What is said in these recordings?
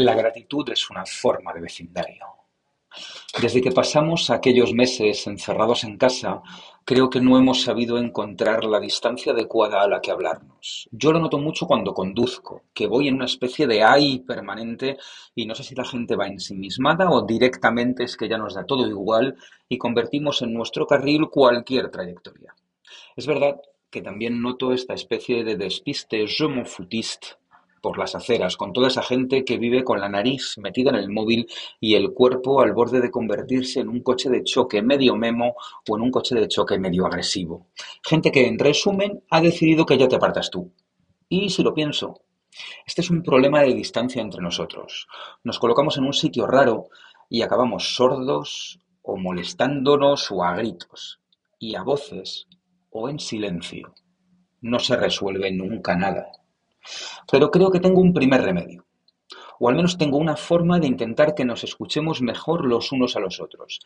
La gratitud es una forma de vecindario. Desde que pasamos aquellos meses encerrados en casa, creo que no hemos sabido encontrar la distancia adecuada a la que hablarnos. Yo lo noto mucho cuando conduzco, que voy en una especie de ay permanente y no sé si la gente va ensimismada o directamente es que ya nos da todo igual y convertimos en nuestro carril cualquier trayectoria. Es verdad que también noto esta especie de despiste je m'en foutiste por las aceras, con toda esa gente que vive con la nariz metida en el móvil y el cuerpo al borde de convertirse en un coche de choque medio memo o en un coche de choque medio agresivo. Gente que, en resumen, ha decidido que ya te apartas tú. Y si lo pienso, este es un problema de distancia entre nosotros. Nos colocamos en un sitio raro y acabamos sordos o molestándonos o a gritos y a voces o en silencio. No se resuelve nunca nada. Pero creo que tengo un primer remedio, o al menos tengo una forma de intentar que nos escuchemos mejor los unos a los otros.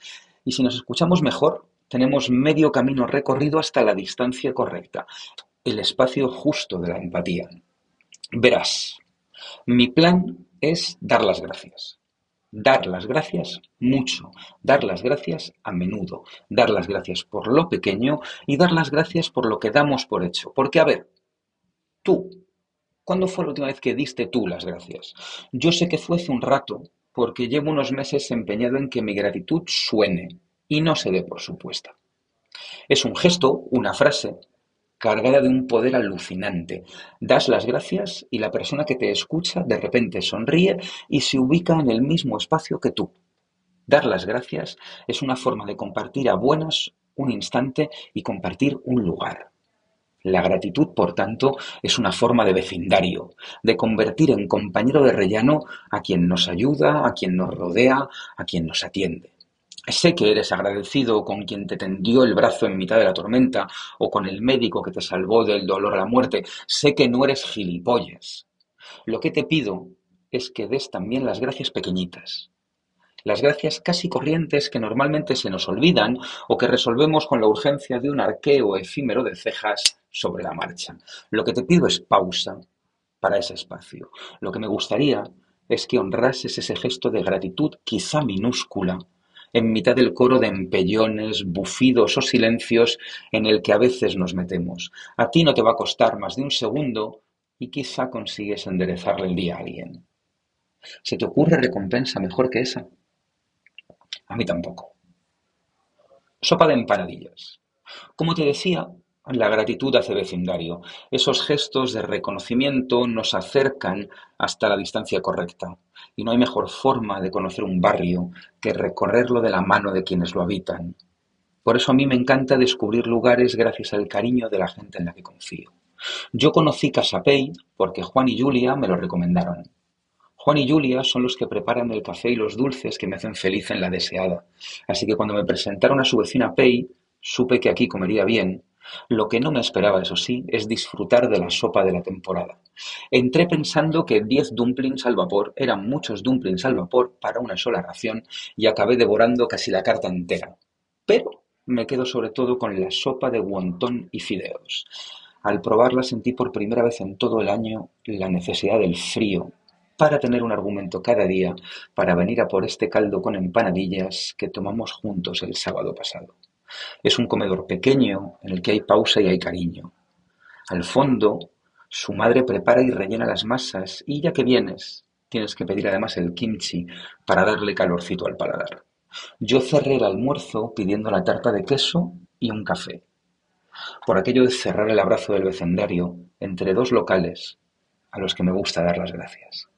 Y si nos escuchamos mejor, tenemos medio camino recorrido hasta la distancia correcta, el espacio justo de la empatía. Verás, mi plan es dar las gracias. Dar las gracias mucho, dar las gracias a menudo, dar las gracias por lo pequeño y dar las gracias por lo que damos por hecho. Porque, a ver, tú, ¿Cuándo fue la última vez que diste tú las gracias? Yo sé que fue hace un rato, porque llevo unos meses empeñado en que mi gratitud suene y no se dé por supuesta. Es un gesto, una frase, cargada de un poder alucinante. Das las gracias y la persona que te escucha de repente sonríe y se ubica en el mismo espacio que tú. Dar las gracias es una forma de compartir a buenas un instante y compartir un lugar. La gratitud, por tanto, es una forma de vecindario, de convertir en compañero de rellano a quien nos ayuda, a quien nos rodea, a quien nos atiende. Sé que eres agradecido con quien te tendió el brazo en mitad de la tormenta o con el médico que te salvó del dolor a la muerte. Sé que no eres gilipollas. Lo que te pido es que des también las gracias pequeñitas, las gracias casi corrientes que normalmente se nos olvidan o que resolvemos con la urgencia de un arqueo efímero de cejas sobre la marcha. Lo que te pido es pausa para ese espacio. Lo que me gustaría es que honrases ese gesto de gratitud quizá minúscula en mitad del coro de empellones, bufidos o silencios en el que a veces nos metemos. A ti no te va a costar más de un segundo y quizá consigues enderezarle el día a alguien. ¿Se te ocurre recompensa mejor que esa? A mí tampoco. Sopa de empanadillas. Como te decía, la gratitud hace vecindario. Esos gestos de reconocimiento nos acercan hasta la distancia correcta. Y no hay mejor forma de conocer un barrio que recorrerlo de la mano de quienes lo habitan. Por eso a mí me encanta descubrir lugares gracias al cariño de la gente en la que confío. Yo conocí Casapey porque Juan y Julia me lo recomendaron. Juan y Julia son los que preparan el café y los dulces que me hacen feliz en la deseada, así que cuando me presentaron a su vecina Pei, supe que aquí comería bien. Lo que no me esperaba, eso sí, es disfrutar de la sopa de la temporada. Entré pensando que diez dumplings al vapor eran muchos dumplings al vapor para una sola ración y acabé devorando casi la carta entera. Pero me quedo sobre todo con la sopa de wonton y fideos. Al probarla sentí por primera vez en todo el año la necesidad del frío para tener un argumento cada día para venir a por este caldo con empanadillas que tomamos juntos el sábado pasado. Es un comedor pequeño en el que hay pausa y hay cariño. Al fondo, su madre prepara y rellena las masas y ya que vienes, tienes que pedir además el kimchi para darle calorcito al paladar. Yo cerré el almuerzo pidiendo la tarta de queso y un café. Por aquello de cerrar el abrazo del vecindario entre dos locales a los que me gusta dar las gracias.